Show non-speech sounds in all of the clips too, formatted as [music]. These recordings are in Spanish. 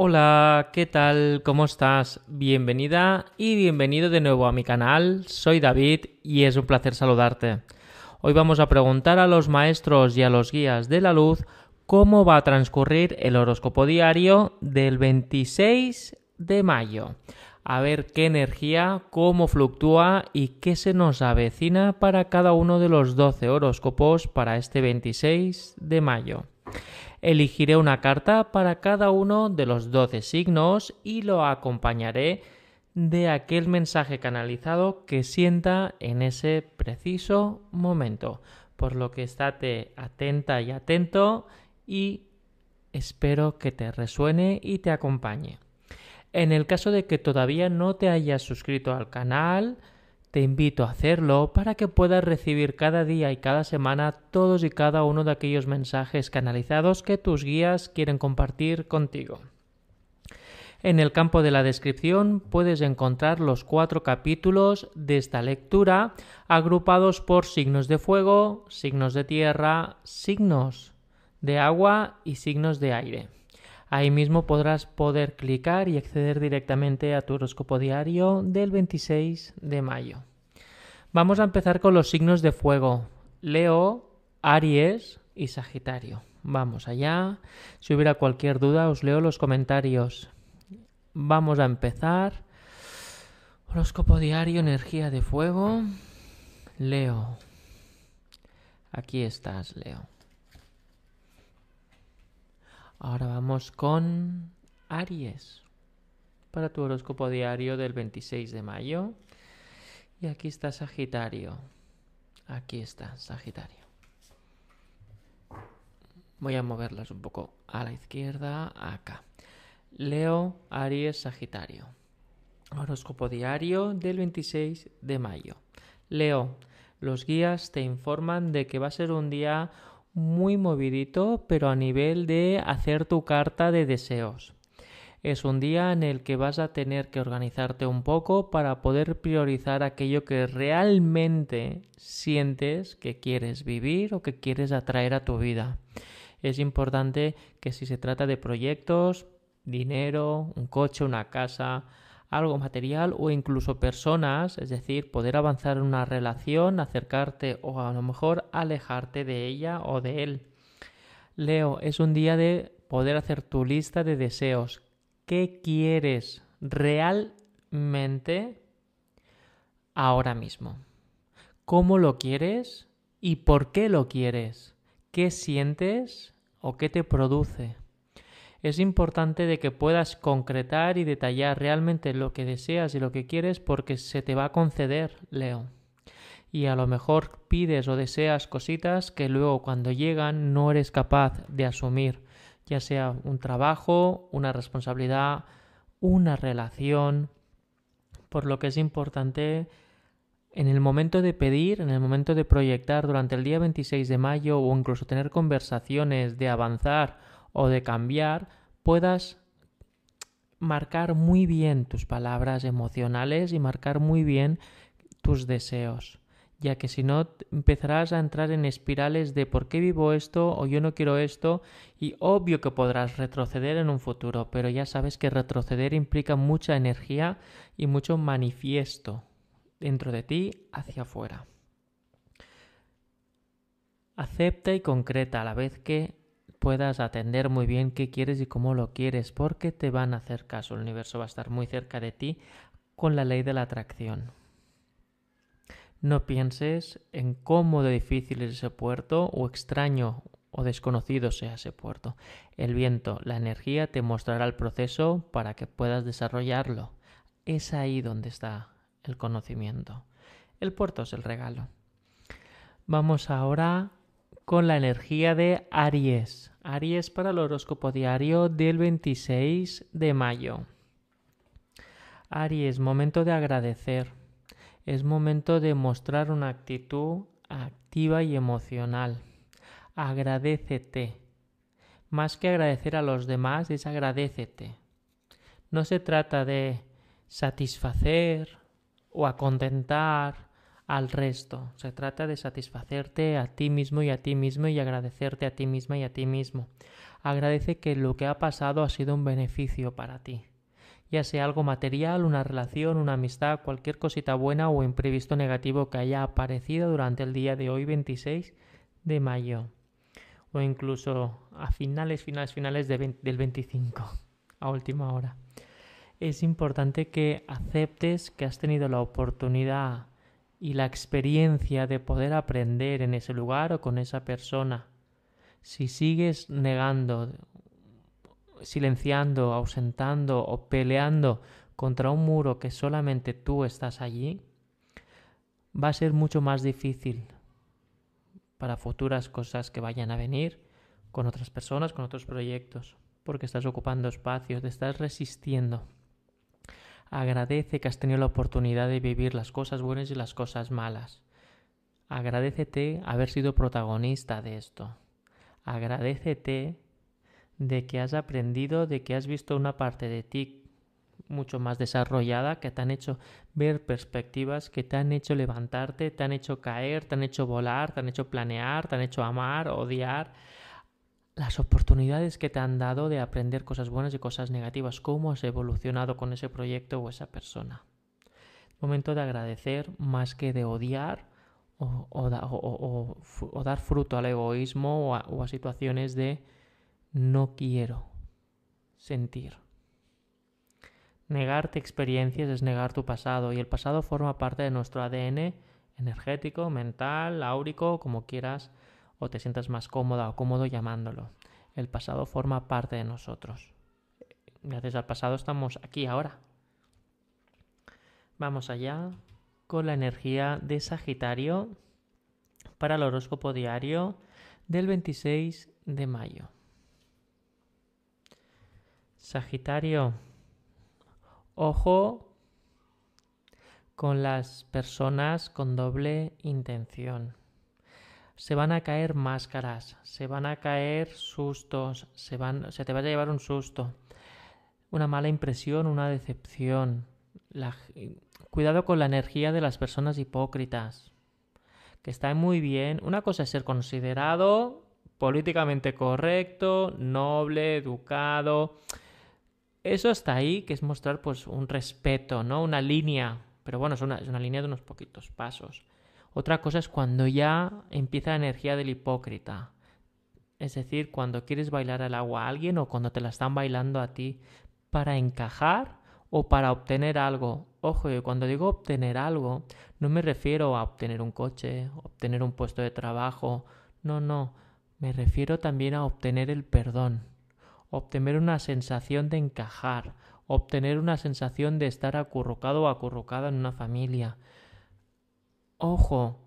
Hola, ¿qué tal? ¿Cómo estás? Bienvenida y bienvenido de nuevo a mi canal. Soy David y es un placer saludarte. Hoy vamos a preguntar a los maestros y a los guías de la luz cómo va a transcurrir el horóscopo diario del 26 de mayo. A ver qué energía, cómo fluctúa y qué se nos avecina para cada uno de los 12 horóscopos para este 26 de mayo. Elegiré una carta para cada uno de los 12 signos y lo acompañaré de aquel mensaje canalizado que sienta en ese preciso momento. Por lo que estate atenta y atento y espero que te resuene y te acompañe. En el caso de que todavía no te hayas suscrito al canal, te invito a hacerlo para que puedas recibir cada día y cada semana todos y cada uno de aquellos mensajes canalizados que tus guías quieren compartir contigo. En el campo de la descripción puedes encontrar los cuatro capítulos de esta lectura agrupados por signos de fuego, signos de tierra, signos de agua y signos de aire. Ahí mismo podrás poder clicar y acceder directamente a tu horóscopo diario del 26 de mayo. Vamos a empezar con los signos de fuego. Leo, Aries y Sagitario. Vamos allá. Si hubiera cualquier duda, os leo los comentarios. Vamos a empezar. Horóscopo diario, energía de fuego. Leo. Aquí estás, Leo. Ahora vamos con Aries para tu horóscopo diario del 26 de mayo. Y aquí está Sagitario. Aquí está Sagitario. Voy a moverlas un poco a la izquierda, acá. Leo, Aries, Sagitario. Horóscopo diario del 26 de mayo. Leo, los guías te informan de que va a ser un día muy movidito, pero a nivel de hacer tu carta de deseos. Es un día en el que vas a tener que organizarte un poco para poder priorizar aquello que realmente sientes que quieres vivir o que quieres atraer a tu vida. Es importante que si se trata de proyectos, dinero, un coche, una casa, algo material o incluso personas, es decir, poder avanzar en una relación, acercarte o a lo mejor alejarte de ella o de él. Leo, es un día de poder hacer tu lista de deseos. ¿Qué quieres realmente ahora mismo? ¿Cómo lo quieres y por qué lo quieres? ¿Qué sientes o qué te produce? Es importante de que puedas concretar y detallar realmente lo que deseas y lo que quieres porque se te va a conceder, Leo. Y a lo mejor pides o deseas cositas que luego cuando llegan no eres capaz de asumir, ya sea un trabajo, una responsabilidad, una relación, por lo que es importante en el momento de pedir, en el momento de proyectar durante el día 26 de mayo o incluso tener conversaciones de avanzar o de cambiar, puedas marcar muy bien tus palabras emocionales y marcar muy bien tus deseos, ya que si no empezarás a entrar en espirales de por qué vivo esto o yo no quiero esto y obvio que podrás retroceder en un futuro, pero ya sabes que retroceder implica mucha energía y mucho manifiesto dentro de ti hacia afuera. Acepta y concreta a la vez que puedas atender muy bien qué quieres y cómo lo quieres, porque te van a hacer caso. El universo va a estar muy cerca de ti con la ley de la atracción. No pienses en cómo de difícil es ese puerto o extraño o desconocido sea ese puerto. El viento, la energía te mostrará el proceso para que puedas desarrollarlo. Es ahí donde está el conocimiento. El puerto es el regalo. Vamos ahora con la energía de Aries. Aries para el horóscopo diario del 26 de mayo. Aries, momento de agradecer. Es momento de mostrar una actitud activa y emocional. Agradecete. Más que agradecer a los demás, es agradecete. No se trata de satisfacer o acontentar al resto. Se trata de satisfacerte a ti mismo y a ti mismo y agradecerte a ti misma y a ti mismo. Agradece que lo que ha pasado ha sido un beneficio para ti. Ya sea algo material, una relación, una amistad, cualquier cosita buena o imprevisto negativo que haya aparecido durante el día de hoy 26 de mayo. O incluso a finales, finales, finales del 25, a última hora. Es importante que aceptes que has tenido la oportunidad y la experiencia de poder aprender en ese lugar o con esa persona. Si sigues negando, silenciando, ausentando o peleando contra un muro que solamente tú estás allí, va a ser mucho más difícil para futuras cosas que vayan a venir con otras personas, con otros proyectos, porque estás ocupando espacios, te estás resistiendo. Agradece que has tenido la oportunidad de vivir las cosas buenas y las cosas malas. Agradecete haber sido protagonista de esto. Agradecete de que has aprendido, de que has visto una parte de ti mucho más desarrollada, que te han hecho ver perspectivas, que te han hecho levantarte, te han hecho caer, te han hecho volar, te han hecho planear, te han hecho amar, odiar, las oportunidades que te han dado de aprender cosas buenas y cosas negativas, cómo has evolucionado con ese proyecto o esa persona. Momento de agradecer más que de odiar o, dar fruto al egoísmo o a situaciones de no quiero sentir. Negarte experiencias es negar tu pasado y el pasado forma parte de nuestro ADN energético, mental, áurico, como quieras o te sientas más cómoda o cómodo llamándolo. El pasado forma parte de nosotros. Gracias al pasado estamos aquí ahora. Vamos allá con la energía de Sagitario para el horóscopo diario del 26 de mayo. Sagitario, ojo con las personas con doble intención se van a caer máscaras, se van a caer sustos, se, van, te va a llevar un susto, una mala impresión, una decepción. cuidado con la energía de las personas hipócritas, que está muy bien. Una cosa es ser considerado políticamente correcto, noble, educado. Eso está ahí, que es mostrar pues un respeto, ¿no? Una línea. Pero bueno, es una, es una línea de unos poquitos pasos. Otra cosa es cuando ya empieza la energía del hipócrita. Es decir, cuando quieres bailar al agua a alguien o cuando te la están bailando a ti para encajar o para obtener algo. Ojo, cuando digo obtener algo, no me refiero a obtener un coche, obtener un puesto de trabajo. No, no. Me refiero también a obtener el perdón, obtener una sensación de encajar, obtener una sensación de estar acurrucado o acurrucada en una familia, Ojo,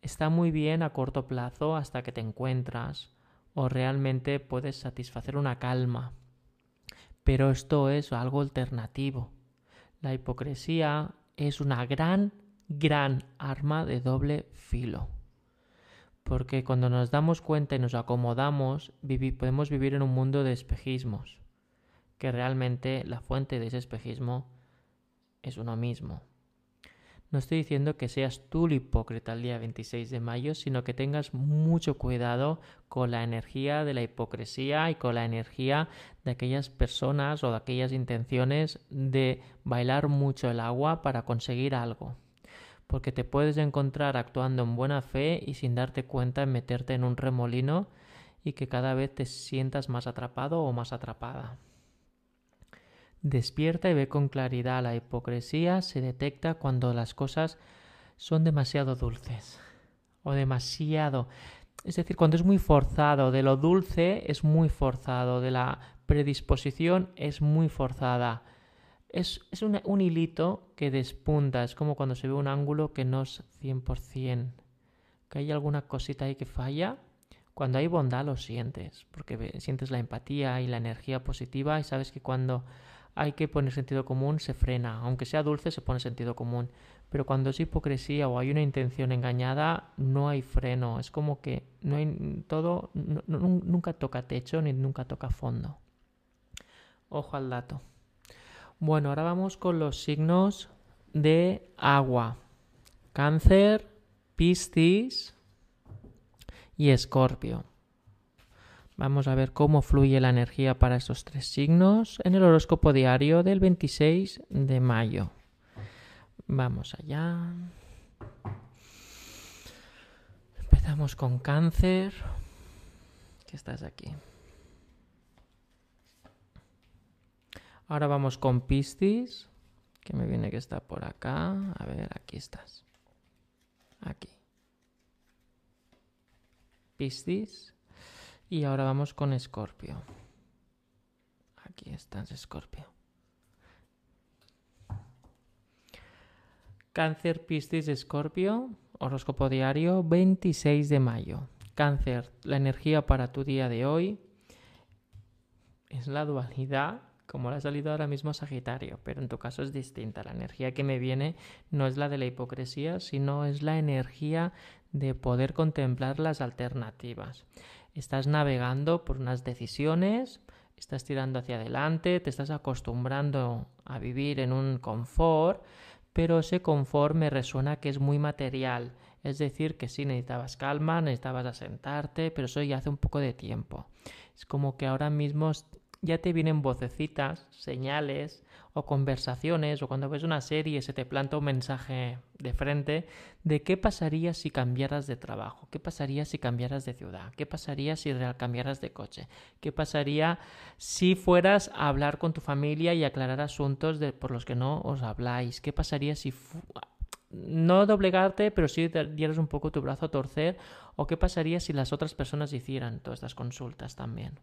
está muy bien a corto plazo hasta que te encuentras o realmente puedes satisfacer una calma. Pero esto es algo alternativo. La hipocresía es una gran, gran arma de doble filo. Porque cuando nos damos cuenta y nos acomodamos, podemos vivir en un mundo de espejismos, que realmente la fuente de ese espejismo es uno mismo. No estoy diciendo que seas tú el hipócrita el día 26 de mayo, sino que tengas mucho cuidado con la energía de la hipocresía y con la energía de aquellas personas o de aquellas intenciones de bailar mucho el agua para conseguir algo. Porque te puedes encontrar actuando en buena fe y sin darte cuenta en meterte en un remolino y que cada vez te sientas más atrapado o más atrapada. Despierta y ve con claridad. La hipocresía se detecta cuando las cosas son demasiado dulces o demasiado... Es decir, cuando es muy forzado, de lo dulce es muy forzado, de la predisposición es muy forzada. Es, un, un, hilito que despunta, es como cuando se ve un ángulo que no es 100%, que hay alguna cosita ahí que falla. Cuando hay bondad lo sientes, porque sientes la empatía y la energía positiva y sabes que cuando hay que poner sentido común, se frena. Aunque sea dulce, se pone sentido común. Pero cuando es hipocresía o hay una intención engañada, no hay freno. Es como que no hay todo, nunca toca techo ni nunca toca fondo. Ojo al dato. Bueno, ahora vamos con los signos de agua. Cáncer, Piscis y Escorpio. Vamos a ver cómo fluye la energía para estos tres signos en el horóscopo diario del 26 de mayo. Vamos allá. Empezamos con cáncer. Que estás aquí. Ahora vamos con Piscis, que me viene que está por acá. A ver, aquí estás. Aquí. Piscis. Y ahora vamos con Escorpio. Aquí estás, Escorpio. Cáncer, Piscis, Escorpio. Horóscopo diario 26 de mayo. Cáncer, la energía para tu día de hoy es la dualidad como le ha salido ahora mismo Sagitario, pero en tu caso es distinta. La energía que me viene no es la de la hipocresía, sino es la energía de poder contemplar las alternativas. Estás navegando por unas decisiones, estás tirando hacia adelante, te estás acostumbrando a vivir en un confort, pero ese confort me resuena que es muy material. Es decir, que sí necesitabas calma, necesitabas asentarte, pero eso ya hace un poco de tiempo. Es como que ahora mismo ya te vienen vocecitas, señales o conversaciones o cuando ves una serie se te planta un mensaje de frente de qué pasaría si cambiaras de trabajo, qué pasaría si cambiaras de ciudad, qué pasaría si cambiaras de coche, qué pasaría si fueras a hablar con tu familia y aclarar asuntos por los que no os habláis, qué pasaría si no doblegarte, pero sí dieras un poco tu brazo a torcer o qué pasaría si las otras personas hicieran todas estas consultas también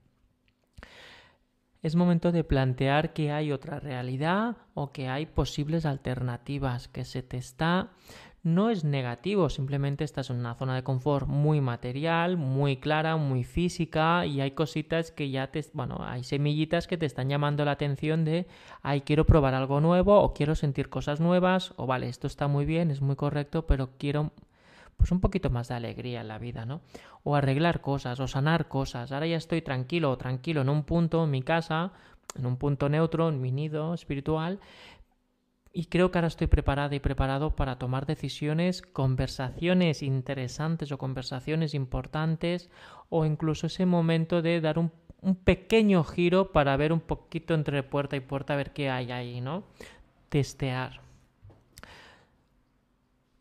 es momento de plantear que hay otra realidad o que hay posibles alternativas, que se te está... No es negativo, simplemente estás en una zona de confort muy material, muy clara, muy física y hay cositas que ya te... Bueno, hay semillitas que te están llamando la atención de, ay, quiero probar algo nuevo o quiero sentir cosas nuevas o vale, esto está muy bien, es muy correcto, pero quiero pues un poquito más de alegría en la vida, ¿no? O arreglar cosas, o sanar cosas. Ahora ya estoy tranquilo o tranquilo en un punto en mi casa, en un punto neutro, en mi nido espiritual, y creo que ahora estoy preparada y preparado para tomar decisiones, conversaciones interesantes o conversaciones importantes, o incluso ese momento de dar un, pequeño giro para ver un poquito entre puerta y puerta, a ver qué hay ahí, ¿no? Testear.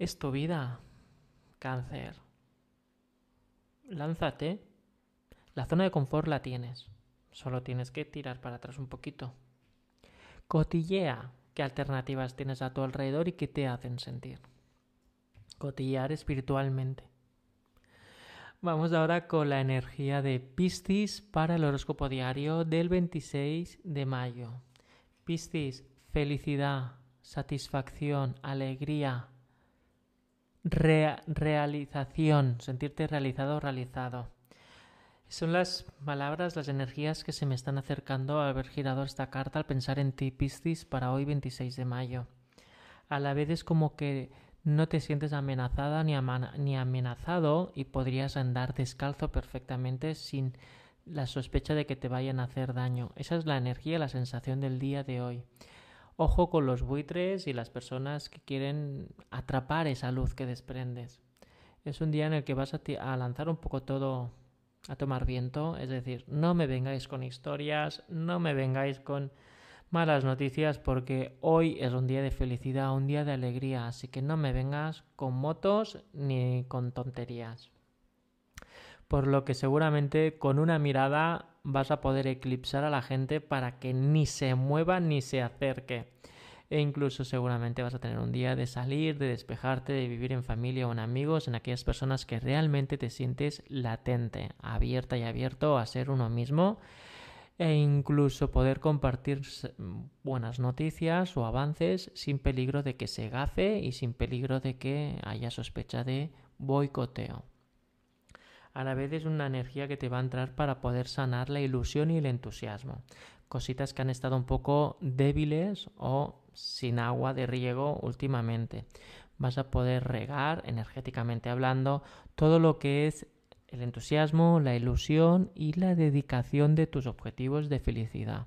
Es tu vida, cáncer. Lánzate. La zona de confort la tienes. Solo tienes que tirar para atrás un poquito. Cotillea qué alternativas tienes a tu alrededor y qué te hacen sentir. Cotillear espiritualmente. Vamos ahora con la energía de Piscis para el horóscopo diario del 26 de mayo. Piscis, felicidad, satisfacción, alegría, realización, sentirte realizado realizado. Son las palabras, las energías que se me están acercando al haber girado esta carta al pensar en ti, Piscis, para hoy 26 de mayo. A la vez es como que no te sientes amenazada ni, ni amenazado y podrías andar descalzo perfectamente sin la sospecha de que te vayan a hacer daño. Esa es la energía, la sensación del día de hoy. Ojo con los buitres y las personas que quieren atrapar esa luz que desprendes. Es un día en el que vas a, lanzar un poco todo a tomar viento, es decir, no me vengáis con historias, no me vengáis con malas noticias porque hoy es un día de felicidad, un día de alegría, así que no me vengas con motos ni con tonterías. Por lo que seguramente con una mirada vas a poder eclipsar a la gente para que ni se mueva ni se acerque. E incluso seguramente vas a tener un día de salir, de despejarte, de vivir en familia o en amigos, en aquellas personas que realmente te sientes latente, abierta y abierto a ser uno mismo e incluso poder compartir buenas noticias o avances sin peligro de que se gafe y sin peligro de que haya sospecha de boicoteo a la vez es una energía que te va a entrar para poder sanar la ilusión y el entusiasmo. Cositas que han estado un poco débiles o sin agua de riego últimamente. Vas a poder regar, energéticamente hablando, todo lo que es el entusiasmo, la ilusión y la dedicación de tus objetivos de felicidad.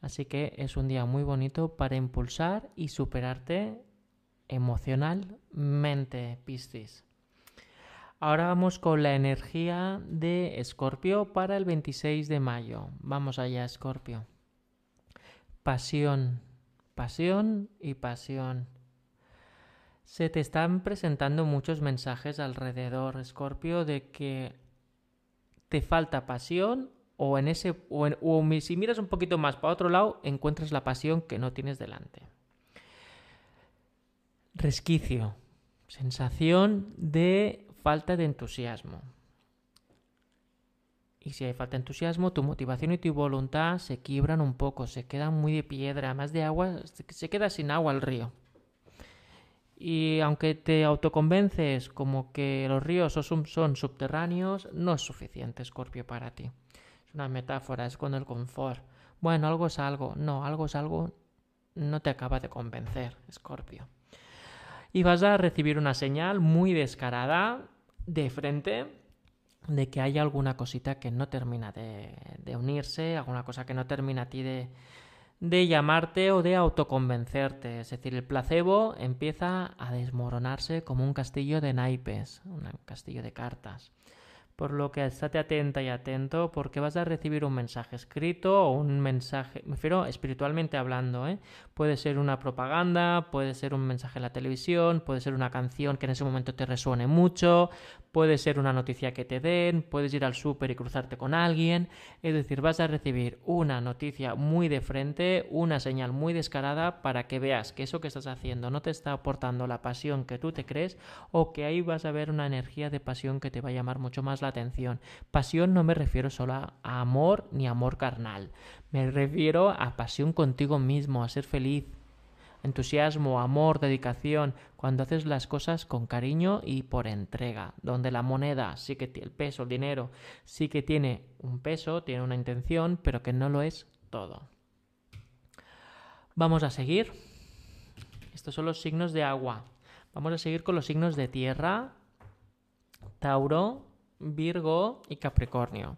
Así que es un día muy bonito para impulsar y superarte emocionalmente, Piscis. Ahora vamos con la energía de Escorpio para el 26 de mayo. Vamos allá, Escorpio. Pasión, pasión y pasión. Se te están presentando muchos mensajes alrededor, Escorpio, de que te falta pasión o en ese o, o si miras un poquito más para otro lado encuentras la pasión que no tienes delante. Resquicio, sensación de falta de entusiasmo. Y si hay falta de entusiasmo, tu motivación y tu voluntad se quiebran un poco, se quedan muy de piedra, más de agua, se queda sin agua el río. Y aunque te autoconvences como que los ríos son subterráneos, no es suficiente, Escorpio, para ti. Es una metáfora, es con el confort. Bueno, algo es algo. No, algo es algo. No te acaba de convencer, Escorpio y vas a recibir una señal muy descarada de frente de que hay alguna cosita que no termina de, unirse, alguna cosa que no termina a ti de, de llamarte o de autoconvencerte. Es decir, el placebo empieza a desmoronarse como un castillo de naipes, un castillo de cartas por lo que estate atenta y atento porque vas a recibir un mensaje escrito o un mensaje, me refiero espiritualmente hablando, ¿eh? puede ser una propaganda, puede ser un mensaje en la televisión, puede ser una canción que en ese momento te resuene mucho, puede ser una noticia que te den, puedes ir al súper y cruzarte con alguien, es decir, vas a recibir una noticia muy de frente, una señal muy descarada para que veas que eso que estás haciendo no te está aportando la pasión que tú te crees o que ahí vas a ver una energía de pasión que te va a llamar mucho más la atención. Pasión no me refiero solo a amor ni amor carnal, me refiero a pasión contigo mismo, a ser feliz, entusiasmo, amor, dedicación, cuando haces las cosas con cariño y por entrega, donde la moneda sí que el peso, el dinero, sí que tiene un peso, tiene una intención, pero que no lo es todo. Vamos a seguir. Estos son los signos de agua. Vamos a seguir con los signos de tierra, Tauro, Virgo y Capricornio.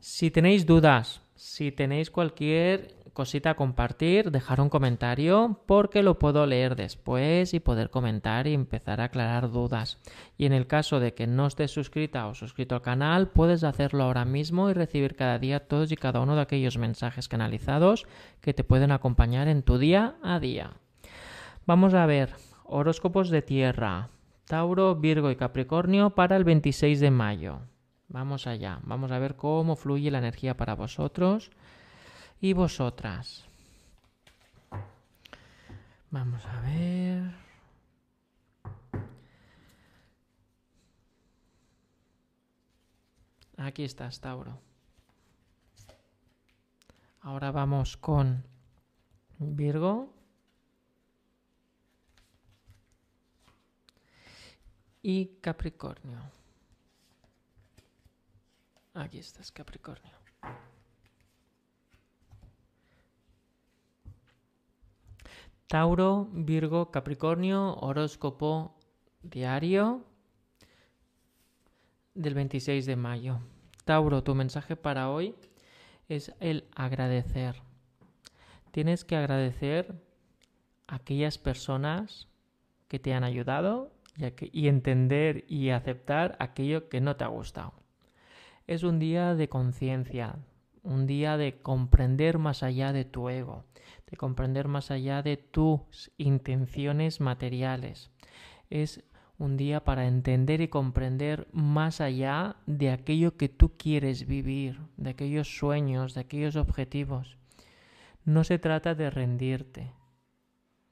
Si tenéis dudas, si tenéis cualquier cosita a compartir, dejar un comentario porque lo puedo leer después y poder comentar y empezar a aclarar dudas. Y en el caso de que no estés suscrita o suscrito al canal, puedes hacerlo ahora mismo y recibir cada día todos y cada uno de aquellos mensajes canalizados que te pueden acompañar en tu día a día. Vamos a ver horóscopos de tierra. Tauro, Virgo y Capricornio para el 26 de mayo. Vamos allá, vamos a ver cómo fluye la energía para vosotros y vosotras. Vamos a ver. Aquí estás, Tauro. Ahora vamos con Virgo. Y Capricornio. Aquí estás, Capricornio. Tauro, Virgo, Capricornio, horóscopo diario del 26 de mayo. Tauro, tu mensaje para hoy es el agradecer. Tienes que agradecer a aquellas personas que te han ayudado y entender y aceptar aquello que no te ha gustado. Es un día de conciencia, un día de comprender más allá de tu ego, de comprender más allá de tus intenciones materiales. Es un día para entender y comprender más allá de aquello que tú quieres vivir, de aquellos sueños, de aquellos objetivos. No se trata de rendirte,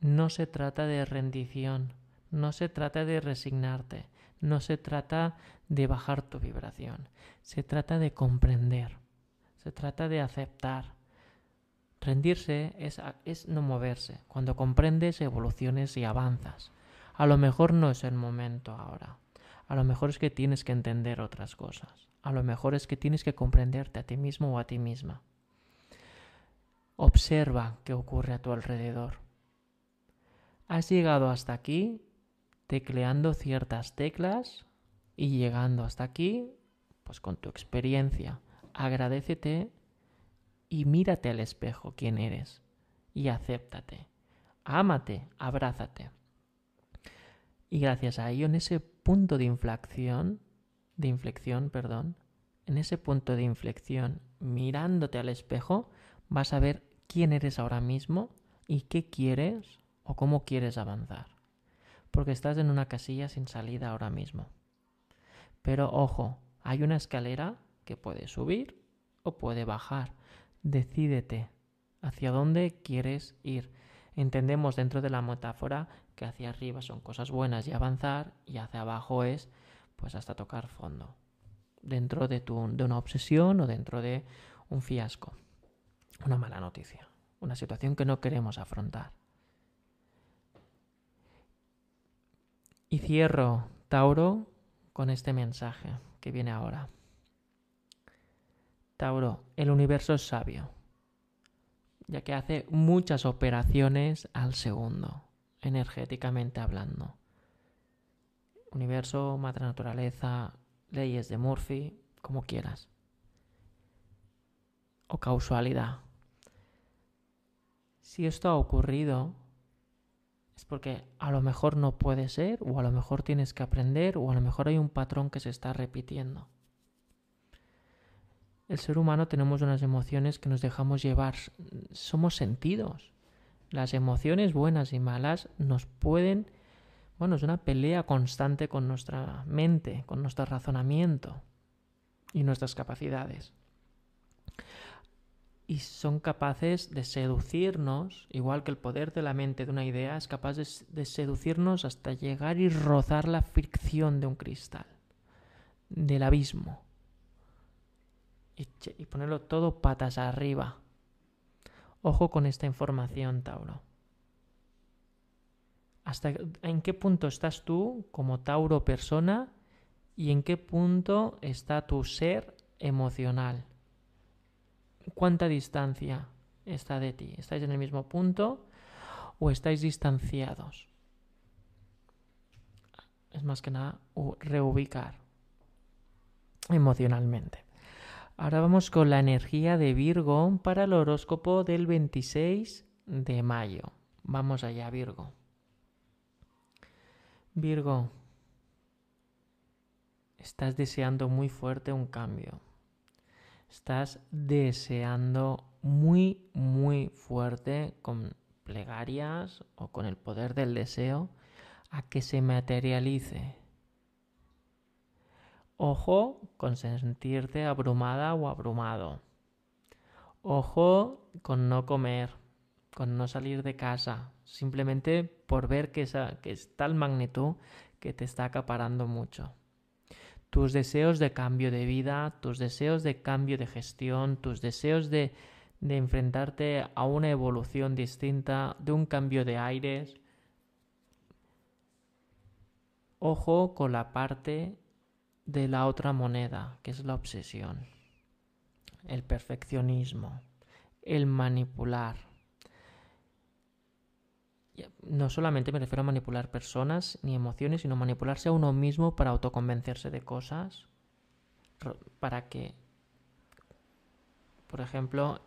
no se trata de rendición, no se trata de resignarte, no se trata de bajar tu vibración, se trata de comprender, se trata de aceptar. Rendirse es, no moverse. Cuando comprendes, evoluciones y avanzas. A lo mejor no es el momento ahora. A lo mejor es que tienes que entender otras cosas. A lo mejor es que tienes que comprenderte a ti mismo o a ti misma. Observa qué ocurre a tu alrededor. Has llegado hasta aquí tecleando ciertas teclas y llegando hasta aquí, pues con tu experiencia. Agradecete y mírate al espejo quién eres y acéptate. Ámate, abrázate. Y gracias a ello, en ese punto de inflexión, de inflexión, perdón, en ese punto de inflexión, mirándote al espejo, vas a ver quién eres ahora mismo y qué quieres o cómo quieres avanzar. Porque estás en una casilla sin salida ahora mismo. Pero ojo, hay una escalera que puede subir o puede bajar. Decídete hacia dónde quieres ir. Entendemos dentro de la metáfora que hacia arriba son cosas buenas y avanzar y hacia abajo es pues hasta tocar fondo. Dentro de, tu, de una obsesión o dentro de un fiasco. Una mala noticia. Una situación que no queremos afrontar. Y cierro, Tauro, con este mensaje que viene ahora. Tauro, el universo es sabio, ya que hace muchas operaciones al segundo, energéticamente hablando. Universo, madre naturaleza, leyes de Murphy, como quieras. O causalidad. Si esto ha ocurrido, es porque a lo mejor no puede ser, o a lo mejor tienes que aprender, o a lo mejor hay un patrón que se está repitiendo. El ser humano tenemos unas emociones que nos dejamos llevar, somos sentidos. Las emociones buenas y malas nos pueden, bueno, es una pelea constante con nuestra mente, con nuestro razonamiento y nuestras capacidades y son capaces de seducirnos, igual que el poder de la mente de una idea es capaz de, seducirnos hasta llegar y rozar la fricción de un cristal, del abismo, y, y ponerlo todo patas arriba. Ojo con esta información, Tauro. ¿Hasta en qué punto estás tú como Tauro persona y en qué punto está tu ser emocional? Cuánta distancia está de ti. ¿Estáis en el mismo punto o estáis distanciados? Es más que nada reubicar emocionalmente. Ahora vamos con la energía de Virgo para el horóscopo del 26 de mayo. Vamos allá, Virgo. Virgo, estás deseando muy fuerte un cambio estás deseando muy, muy fuerte con plegarias o con el poder del deseo a que se materialice. Ojo con sentirte abrumada o abrumado. Ojo con no comer, con no salir de casa, simplemente por ver que, esa, que es tal magnitud que te está acaparando mucho tus deseos de cambio de vida, tus deseos de cambio de gestión, tus deseos de, enfrentarte a una evolución distinta, de un cambio de aires. Ojo con la parte de la otra moneda, que es la obsesión, el perfeccionismo, el manipular no solamente me refiero a manipular personas ni emociones, sino manipularse a uno mismo para autoconvencerse de cosas, para que, por ejemplo,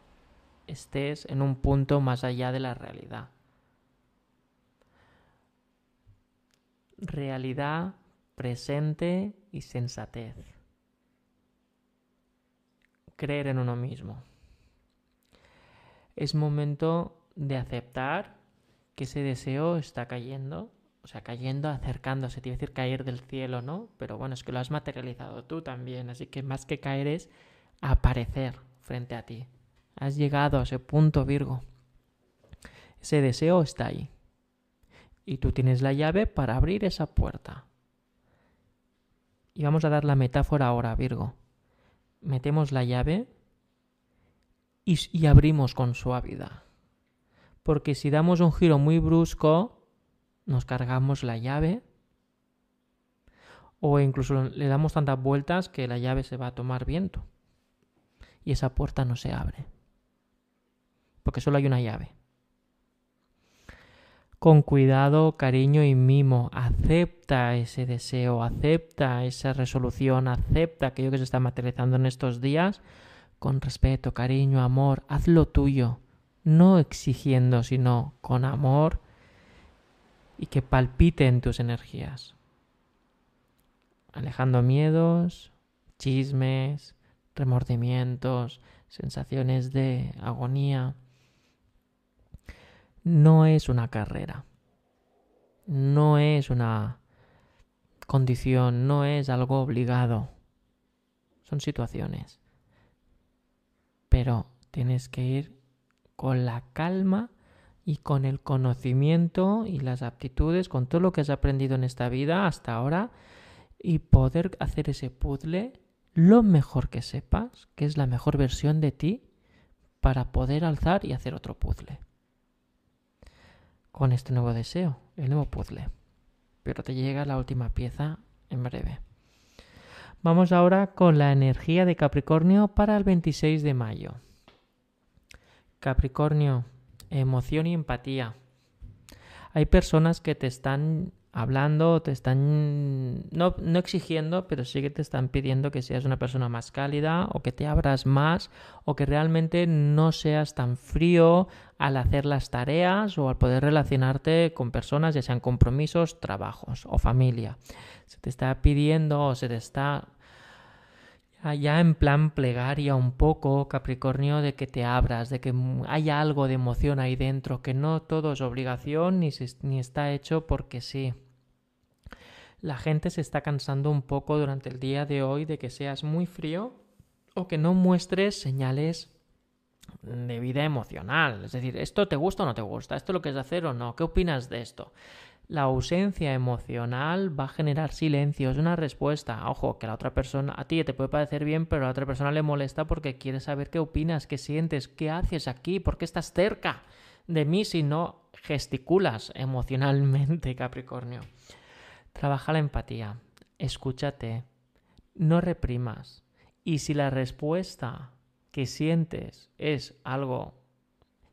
estés en un punto más allá de la realidad. Realidad, presente y sensatez. Creer en uno mismo. Es momento de aceptar que ese deseo está cayendo, o sea, cayendo, acercándose, te iba a decir caer del cielo, ¿no? Pero bueno, es que lo has materializado tú también, así que más que caer es aparecer frente a ti. Has llegado a ese punto, Virgo. Ese deseo está ahí. Y tú tienes la llave para abrir esa puerta. Y vamos a dar la metáfora ahora, Virgo. Metemos la llave y, y abrimos con suavidad porque si damos un giro muy brusco, nos cargamos la llave. O incluso le damos tantas vueltas que la llave se va a tomar viento. Y esa puerta no se abre, porque solo hay una llave. Con cuidado, cariño y mimo, acepta ese deseo, acepta esa resolución, acepta aquello que se está materializando en estos días, con respeto, cariño, amor, haz lo tuyo no exigiendo, sino con amor y que palpiten tus energías. Alejando miedos, chismes, remordimientos, sensaciones de agonía. No es una carrera. No es una condición, no es algo obligado. Son situaciones. Pero tienes que ir con la calma y con el conocimiento y las aptitudes, con todo lo que has aprendido en esta vida hasta ahora y poder hacer ese puzzle lo mejor que sepas, que es la mejor versión de ti, para poder alzar y hacer otro puzzle. Con este nuevo deseo, el nuevo puzzle. Pero te llega la última pieza en breve. Vamos ahora con la energía de Capricornio para el 26 de mayo. Capricornio, emoción y empatía. Hay personas que te están hablando, te están no, no, exigiendo, pero sí que te están pidiendo que seas una persona más cálida o que te abras más o que realmente no seas tan frío al hacer las tareas o al poder relacionarte con personas, ya sean compromisos, trabajos o familia. Se te está pidiendo o se te está ya en plan plegaria un poco, Capricornio, de que te abras, de que haya algo de emoción ahí dentro, que no todo es obligación ni, ni está hecho porque sí. La gente se está cansando un poco durante el día de hoy de que seas muy frío o que no muestres señales de vida emocional. Es decir, ¿esto te gusta o no te gusta? ¿Esto lo que es hacer o no? ¿Qué opinas de esto? La ausencia emocional va a generar silencio, es una respuesta. Ojo, que la otra persona, a ti te puede parecer bien, pero a la otra persona le molesta porque quiere saber qué opinas, qué sientes, qué haces aquí, por qué estás cerca de mí si no gesticulas emocionalmente, [laughs] Capricornio. Trabaja la empatía, escúchate, no reprimas. Y si la respuesta que sientes es algo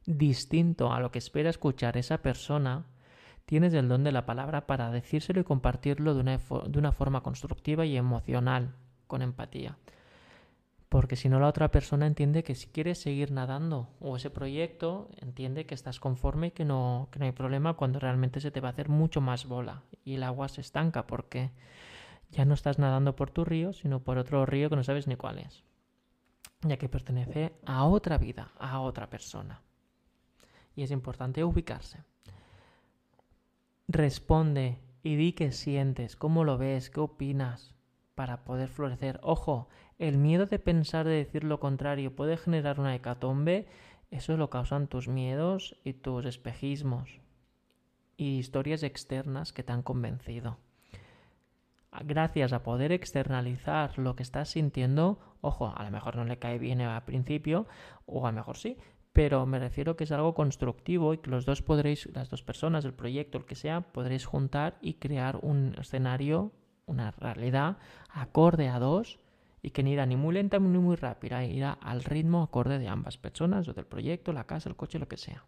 distinto a lo que espera escuchar esa persona, tienes el don de la palabra para decírselo y compartirlo de una, de una forma constructiva y emocional, con empatía. Porque si no la otra persona entiende que si quieres seguir nadando o ese proyecto, entiende que estás conforme y que no, que no hay problema cuando realmente se te va a hacer mucho más bola y el agua se estanca porque ya no estás nadando por tu río, sino por otro río que no sabes ni cuál es, ya que pertenece a otra vida, a otra persona. Y es importante ubicarse. Responde y di qué sientes, cómo lo ves, qué opinas, para poder florecer. Ojo, el miedo de pensar de decir lo contrario puede generar una hecatombe, eso lo causan tus miedos y tus espejismos y historias externas que te han convencido. Gracias a poder externalizar lo que estás sintiendo, ojo, a lo mejor no le cae bien al principio, o a lo mejor sí, pero me refiero que es algo constructivo y que los dos podréis, las dos personas, el proyecto, el que sea, podréis juntar y crear un escenario, una realidad acorde a dos y que ni irá ni muy lenta ni muy rápida, irá al ritmo acorde de ambas personas o del proyecto, la casa, el coche, lo que sea.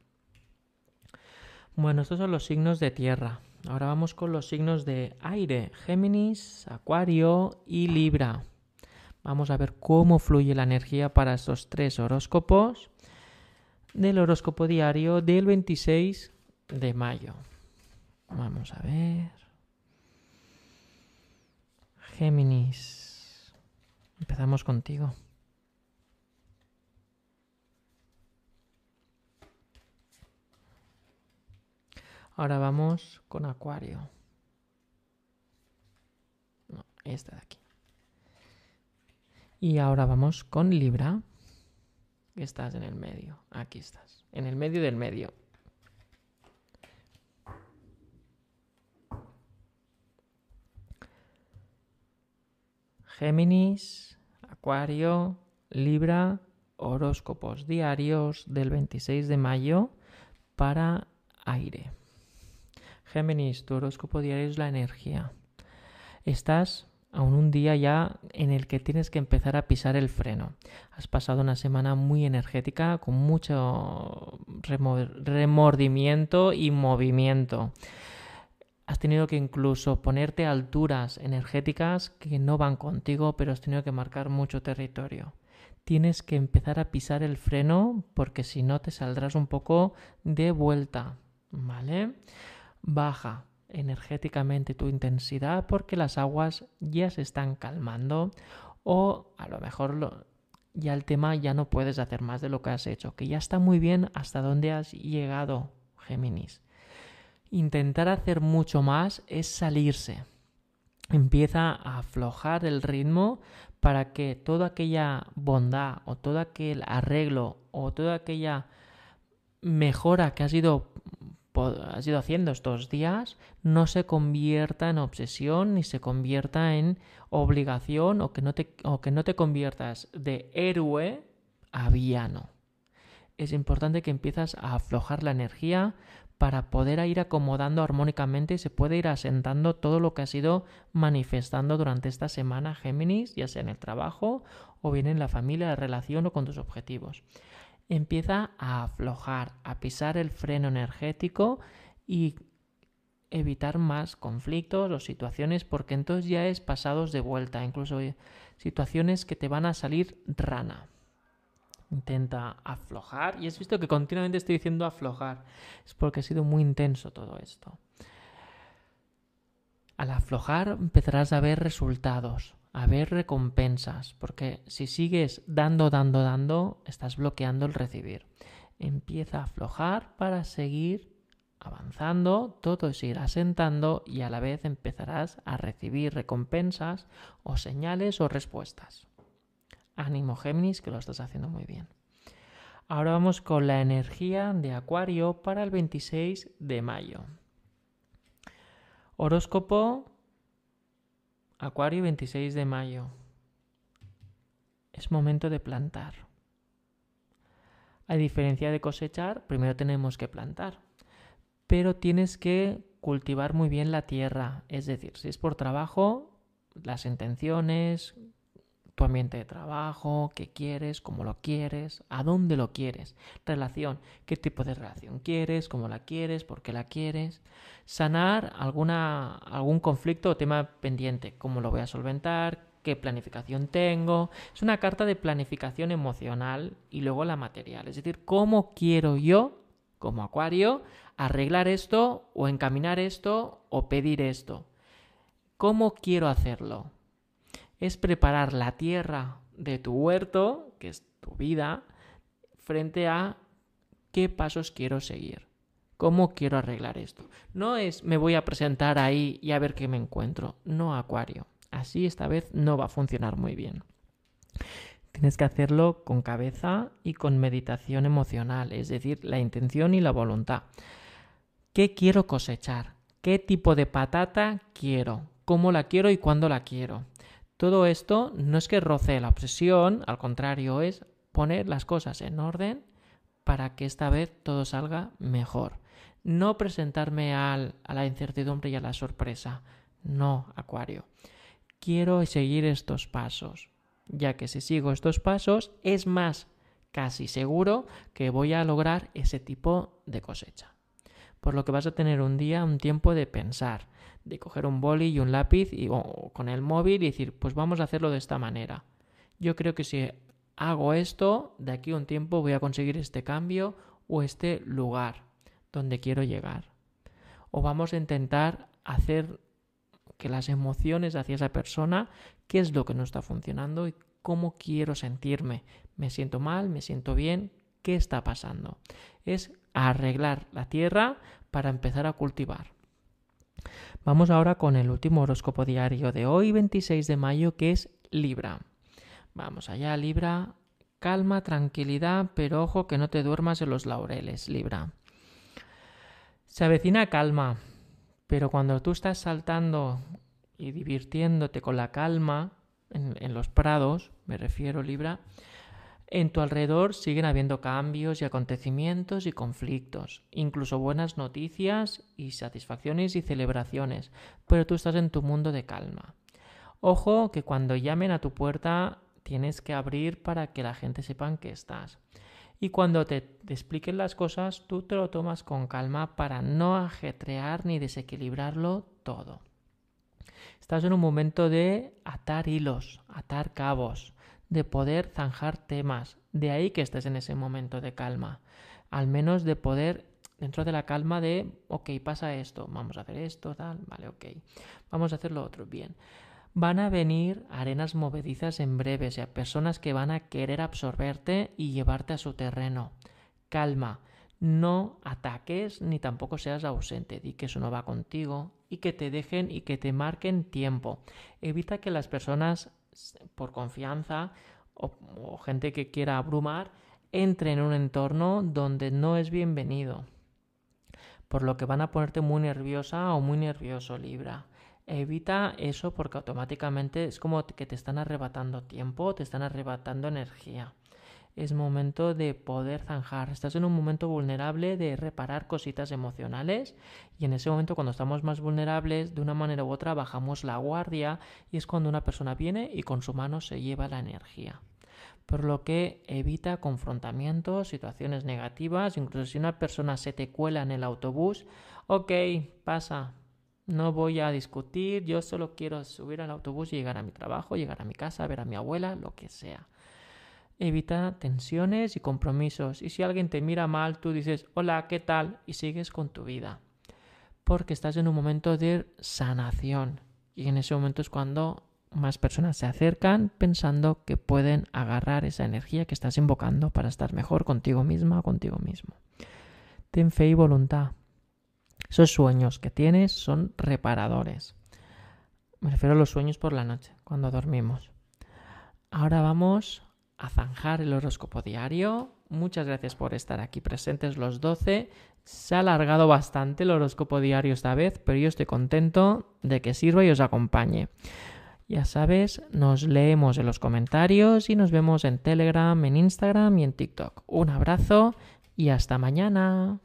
Bueno, estos son los signos de tierra. Ahora vamos con los signos de aire, Géminis, Acuario y Libra. Vamos a ver cómo fluye la energía para estos tres horóscopos del horóscopo diario del 26 de mayo. Vamos a ver. Géminis. Empezamos contigo. Ahora vamos con Acuario. No, esta de aquí. Y ahora vamos con Libra. Estás en el medio. Aquí estás. En el medio del medio. Géminis, Acuario, Libra, horóscopos diarios del 26 de mayo para aire. Géminis, tu horóscopo diario es la energía. Estás aún un día ya en el que tienes que empezar a pisar el freno. Has pasado una semana muy energética, con mucho remordimiento y movimiento. Has tenido que incluso ponerte alturas energéticas que no van contigo, pero has tenido que marcar mucho territorio. Tienes que empezar a pisar el freno porque si no te saldrás un poco de vuelta, ¿vale? baja energéticamente tu intensidad porque las aguas ya se están calmando o a lo mejor ya el tema ya no puedes hacer más de lo que has hecho, que ya está muy bien hasta donde has llegado, Géminis. Intentar hacer mucho más es salirse. Empieza a aflojar el ritmo para que toda aquella bondad o todo aquel arreglo o toda aquella mejora que has ido, has ido haciendo estos días no se convierta en obsesión ni se convierta en obligación o que no te, o que no te conviertas de héroe a villano. Es importante que empiezas a aflojar la energía para poder ir acomodando armónicamente y se puede ir asentando todo lo que ha sido manifestando durante esta semana Géminis, ya sea en el trabajo o bien en la familia, la relación o con tus objetivos. Empieza a aflojar, a pisar el freno energético y evitar más conflictos o situaciones porque entonces ya es pasados de vuelta, incluso situaciones que te van a salir rana. Intenta aflojar. Y has visto que continuamente estoy diciendo aflojar. Es porque ha sido muy intenso todo esto. Al aflojar empezarás a ver resultados, a ver recompensas, porque si sigues dando, dando, dando, estás bloqueando el recibir. Empieza a aflojar para seguir avanzando, todo se irá asentando y a la vez empezarás a recibir recompensas o señales o respuestas. Ánimo Géminis, que lo estás haciendo muy bien. Ahora vamos con la energía de Acuario para el 26 de mayo. Horóscopo Acuario 26 de mayo. Es momento de plantar. A diferencia de cosechar, primero tenemos que plantar. Pero tienes que cultivar muy bien la tierra. Es decir, si es por trabajo, las intenciones, tu ambiente de trabajo, qué quieres, cómo lo quieres, a dónde lo quieres, relación, qué tipo de relación quieres, cómo la quieres, por qué la quieres, sanar alguna, algún conflicto o tema pendiente, cómo lo voy a solventar, qué planificación tengo. Es una carta de planificación emocional y luego la material, es decir, cómo quiero yo, como acuario, arreglar esto o encaminar esto o pedir esto. ¿Cómo quiero hacerlo? Es preparar la tierra de tu huerto, que es tu vida, frente a qué pasos quiero seguir. ¿Cómo quiero arreglar esto? No es me voy a presentar ahí y a ver qué me encuentro. No, Acuario. Así esta vez no va a funcionar muy bien. Tienes que hacerlo con cabeza y con meditación emocional, es decir, la intención y la voluntad. ¿Qué quiero cosechar? ¿Qué tipo de patata quiero? ¿Cómo la quiero y cuándo la quiero? Todo esto no es que roce la obsesión, al contrario, es poner las cosas en orden para que esta vez todo salga mejor. No presentarme a la incertidumbre y a la sorpresa. No, Acuario. Quiero seguir estos pasos, ya que si sigo estos pasos es más casi seguro que voy a lograr ese tipo de cosecha. Por lo que vas a tener un día, un tiempo de pensar, de coger un boli y un lápiz y, o con el móvil y decir, pues vamos a hacerlo de esta manera. Yo creo que si hago esto, de aquí a un tiempo voy a conseguir este cambio o este lugar donde quiero llegar. O vamos a intentar hacer que las emociones hacia esa persona, qué es lo que no está funcionando y cómo quiero sentirme. ¿Me siento mal? ¿Me siento bien? ¿Qué está pasando? Es arreglar la tierra para empezar a cultivar. Vamos ahora con el último horóscopo diario de hoy, 26 de mayo, que es Libra. Vamos allá, Libra. Calma, tranquilidad, pero ojo que no te duermas en los laureles, Libra. Se avecina calma, pero cuando tú estás saltando y divirtiéndote con la calma en, en los prados, me refiero, Libra, en tu alrededor siguen habiendo cambios y acontecimientos y conflictos, incluso buenas noticias y satisfacciones y celebraciones, pero tú estás en tu mundo de calma. Ojo que cuando llamen a tu puerta tienes que abrir para que la gente sepa que estás. Y cuando te, te, expliquen las cosas, tú te lo tomas con calma para no ajetrear ni desequilibrarlo todo. Estás en un momento de atar hilos, atar cabos, de poder zanjar temas. De ahí que estés en ese momento de calma. Al menos de poder dentro de la calma de, ok, pasa esto, vamos a hacer esto, tal, vale, ok, vamos a hacer lo otro, bien. Van a venir arenas movedizas en breve, o sea, personas que van a querer absorberte y llevarte a su terreno. Calma, no ataques ni tampoco seas ausente, di que eso no va contigo y que te dejen y que te marquen tiempo. Evita que las personas por confianza o, o gente que quiera abrumar entre en un entorno donde no es bienvenido por lo que van a ponerte muy nerviosa o muy nervioso, Libra. Evita eso porque automáticamente es como que te están arrebatando tiempo, te están arrebatando energía. Es momento de poder zanjar. Estás en un momento vulnerable de reparar cositas emocionales y en ese momento cuando estamos más vulnerables, de una manera u otra bajamos la guardia y es cuando una persona viene y con su mano se lleva la energía por lo que evita confrontamientos, situaciones negativas, incluso si una persona se te cuela en el autobús, ok, pasa, no voy a discutir, yo solo quiero subir al autobús y llegar a mi trabajo, llegar a mi casa, ver a mi abuela, lo que sea. Evita tensiones y compromisos. Y si alguien te mira mal, tú dices, hola, ¿qué tal? Y sigues con tu vida. Porque estás en un momento de sanación. Y en ese momento es cuando más personas se acercan pensando que pueden agarrar esa energía que estás invocando para estar mejor contigo misma o contigo mismo. Ten fe y voluntad. Esos sueños que tienes son reparadores. Me refiero a los sueños por la noche, cuando dormimos. Ahora vamos a zanjar el horóscopo diario. Muchas gracias por estar aquí presentes los 12. Se ha alargado bastante el horóscopo diario esta vez, pero yo estoy contento de que sirva y os acompañe. Ya sabes, nos leemos en los comentarios y nos vemos en Telegram, en Instagram y en TikTok. Un abrazo y hasta mañana.